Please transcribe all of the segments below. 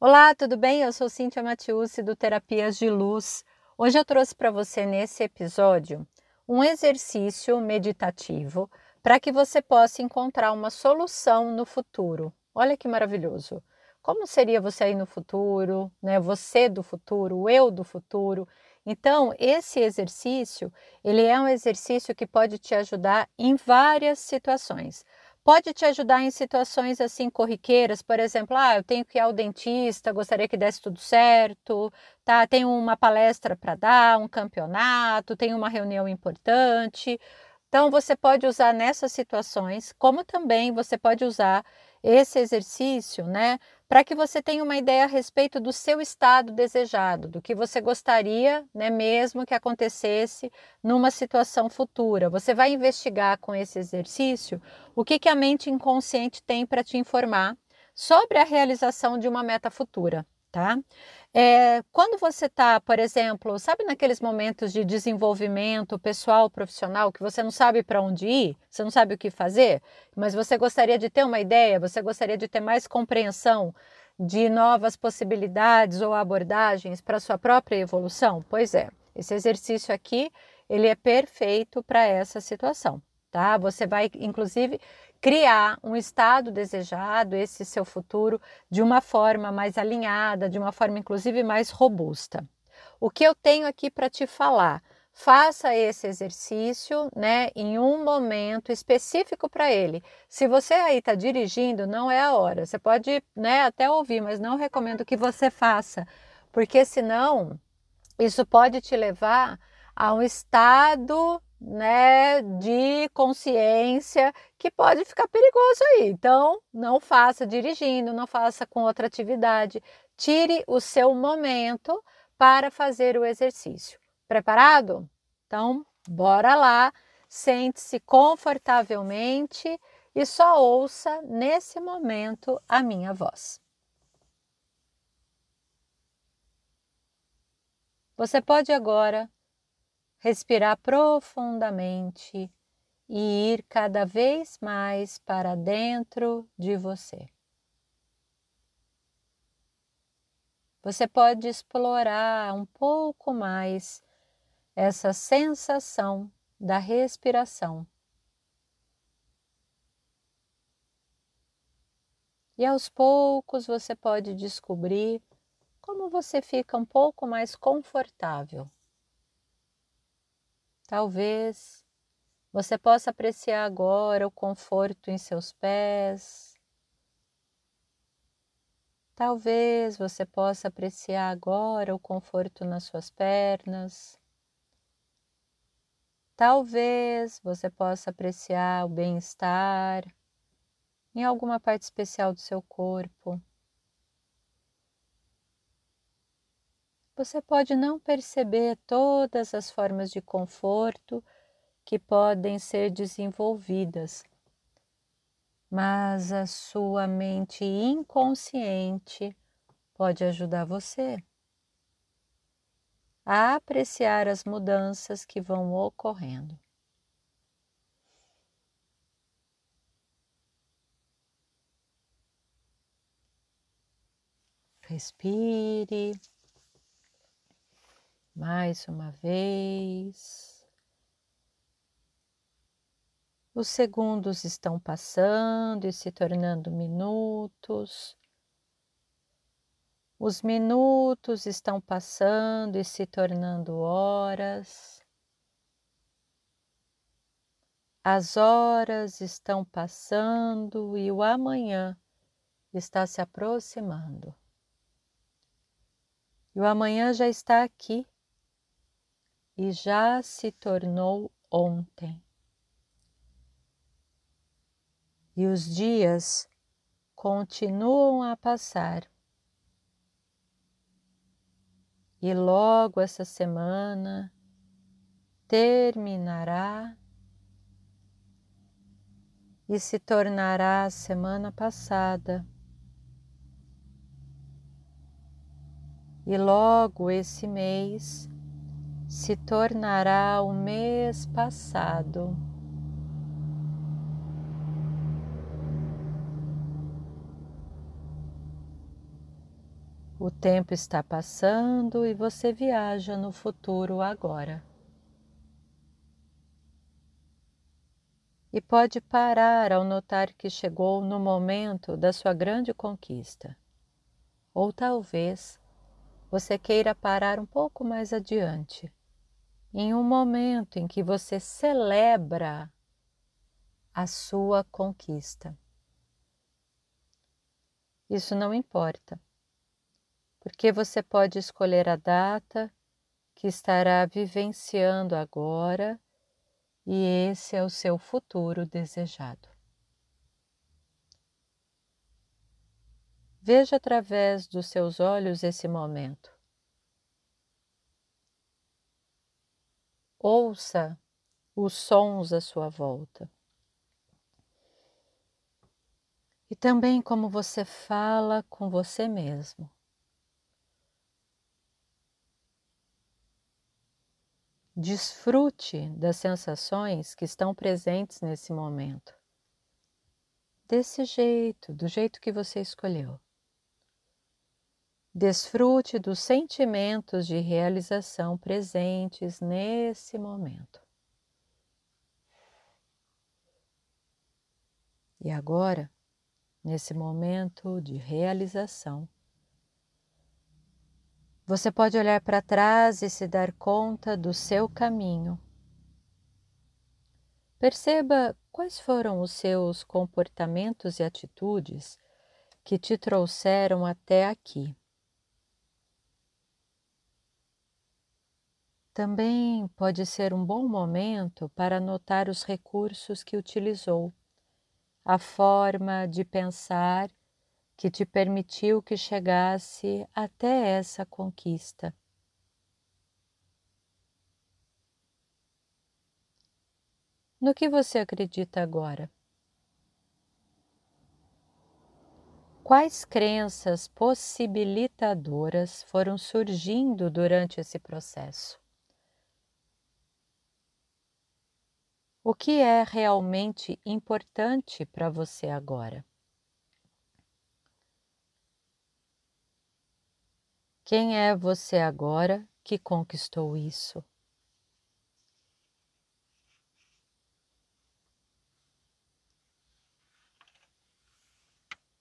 Olá, tudo bem? Eu sou Cíntia Matiusi do Terapias de Luz. Hoje eu trouxe para você nesse episódio um exercício meditativo para que você possa encontrar uma solução no futuro. Olha que maravilhoso. Como seria você aí no futuro, né? Você do futuro, eu do futuro. Então, esse exercício, ele é um exercício que pode te ajudar em várias situações. Pode te ajudar em situações assim corriqueiras, por exemplo, ah, eu tenho que ir ao dentista, gostaria que desse tudo certo, tá? Tenho uma palestra para dar, um campeonato, tenho uma reunião importante. Então você pode usar nessas situações, como também você pode usar esse exercício, né, para que você tenha uma ideia a respeito do seu estado desejado, do que você gostaria, né, mesmo que acontecesse numa situação futura. Você vai investigar com esse exercício o que, que a mente inconsciente tem para te informar sobre a realização de uma meta futura, tá? É, quando você está, por exemplo, sabe naqueles momentos de desenvolvimento pessoal, profissional, que você não sabe para onde ir, você não sabe o que fazer, mas você gostaria de ter uma ideia, você gostaria de ter mais compreensão de novas possibilidades ou abordagens para sua própria evolução? Pois é, esse exercício aqui, ele é perfeito para essa situação, tá? Você vai, inclusive, criar um estado desejado, esse seu futuro, de uma forma mais alinhada, de uma forma inclusive mais robusta. O que eu tenho aqui para te falar? Faça esse exercício, né, em um momento específico para ele. Se você aí está dirigindo, não é a hora. Você pode, né, até ouvir, mas não recomendo que você faça, porque senão isso pode te levar a um estado né, de consciência que pode ficar perigoso aí. Então, não faça dirigindo, não faça com outra atividade. Tire o seu momento para fazer o exercício. Preparado? Então, bora lá. Sente-se confortavelmente e só ouça nesse momento a minha voz. Você pode agora respirar profundamente e ir cada vez mais para dentro de você. Você pode explorar um pouco mais essa sensação da respiração. E aos poucos você pode descobrir como você fica um pouco mais confortável. Talvez você possa apreciar agora o conforto em seus pés. Talvez você possa apreciar agora o conforto nas suas pernas. Talvez você possa apreciar o bem-estar em alguma parte especial do seu corpo. Você pode não perceber todas as formas de conforto que podem ser desenvolvidas, mas a sua mente inconsciente pode ajudar você a apreciar as mudanças que vão ocorrendo. Respire mais uma vez. Os segundos estão passando e se tornando minutos. Os minutos estão passando e se tornando horas. As horas estão passando e o amanhã está se aproximando. E o amanhã já está aqui e já se tornou ontem. E os dias continuam a passar. E logo essa semana terminará e se tornará a semana passada. E logo esse mês se tornará o mês passado. O tempo está passando e você viaja no futuro agora. E pode parar ao notar que chegou no momento da sua grande conquista. Ou talvez você queira parar um pouco mais adiante, em um momento em que você celebra a sua conquista. Isso não importa porque você pode escolher a data que estará vivenciando agora e esse é o seu futuro desejado. Veja através dos seus olhos esse momento. Ouça os sons à sua volta. E também como você fala com você mesmo. Desfrute das sensações que estão presentes nesse momento. Desse jeito, do jeito que você escolheu. Desfrute dos sentimentos de realização presentes nesse momento. E agora, nesse momento de realização, você pode olhar para trás e se dar conta do seu caminho. Perceba quais foram os seus comportamentos e atitudes que te trouxeram até aqui. Também pode ser um bom momento para notar os recursos que utilizou, a forma de pensar que te permitiu que chegasse até essa conquista. No que você acredita agora? Quais crenças possibilitadoras foram surgindo durante esse processo? O que é realmente importante para você agora? Quem é você agora que conquistou isso?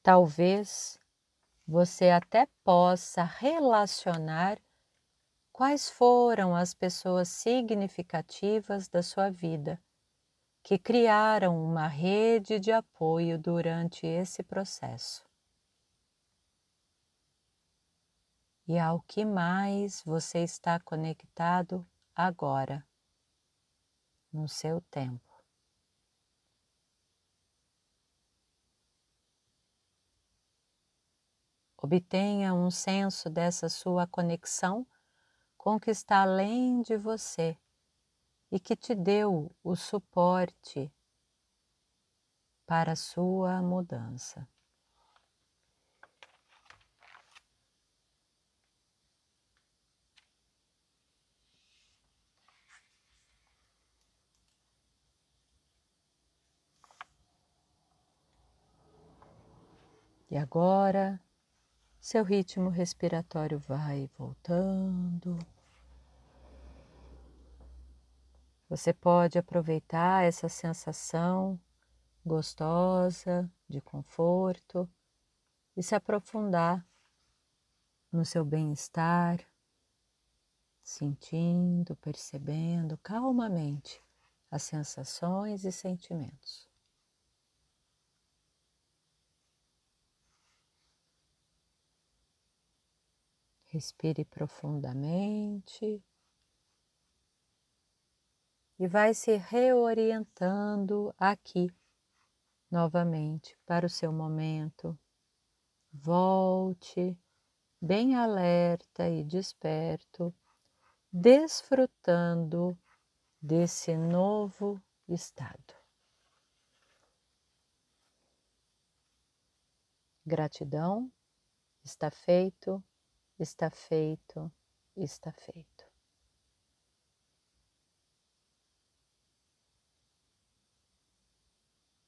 Talvez você até possa relacionar quais foram as pessoas significativas da sua vida que criaram uma rede de apoio durante esse processo. e ao que mais você está conectado agora, no seu tempo. Obtenha um senso dessa sua conexão com o que está além de você e que te deu o suporte para a sua mudança. E agora, seu ritmo respiratório vai voltando. Você pode aproveitar essa sensação gostosa de conforto e se aprofundar no seu bem-estar, sentindo, percebendo calmamente as sensações e sentimentos. Respire profundamente e vai se reorientando aqui novamente para o seu momento. Volte bem alerta e desperto, desfrutando desse novo estado. Gratidão, está feito está feito, está feito.